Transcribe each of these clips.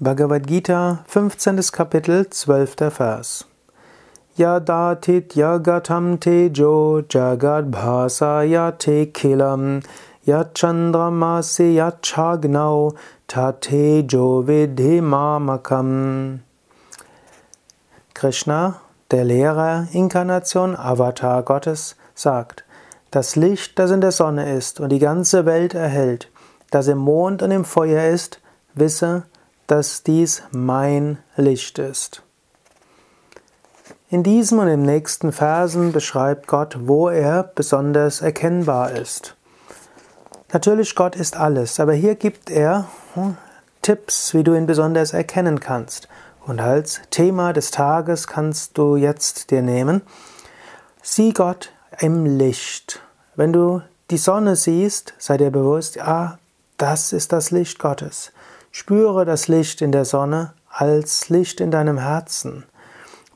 Bhagavad Gita, 15. Kapitel, 12. Vers. Yadatit yagatam tejo jagad bhasa yate kilam yachandramasi yachagnau tatejo vidhimamakam. Krishna, der Lehrer, Inkarnation, Avatar Gottes, sagt, das Licht, das in der Sonne ist und die ganze Welt erhält, das im Mond und im Feuer ist, wisse, dass dies mein Licht ist. In diesem und im nächsten Versen beschreibt Gott, wo er besonders erkennbar ist. Natürlich, Gott ist alles, aber hier gibt er hm, Tipps, wie du ihn besonders erkennen kannst. Und als Thema des Tages kannst du jetzt dir nehmen, sieh Gott im Licht. Wenn du die Sonne siehst, sei dir bewusst, ah, das ist das Licht Gottes. Spüre das Licht in der Sonne als Licht in deinem Herzen.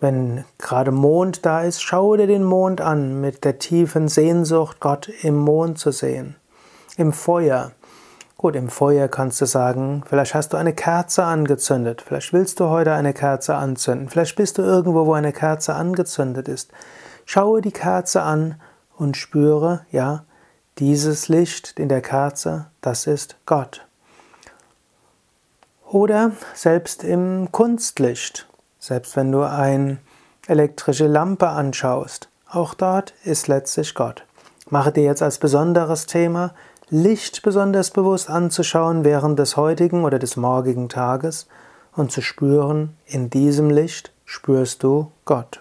Wenn gerade Mond da ist, schaue dir den Mond an mit der tiefen Sehnsucht, Gott im Mond zu sehen. Im Feuer. Gut, im Feuer kannst du sagen, vielleicht hast du eine Kerze angezündet, vielleicht willst du heute eine Kerze anzünden, vielleicht bist du irgendwo, wo eine Kerze angezündet ist. Schaue die Kerze an und spüre, ja, dieses Licht in der Kerze, das ist Gott. Oder selbst im Kunstlicht, selbst wenn du eine elektrische Lampe anschaust, auch dort ist letztlich Gott. Mache dir jetzt als besonderes Thema, Licht besonders bewusst anzuschauen während des heutigen oder des morgigen Tages und zu spüren, in diesem Licht spürst du Gott.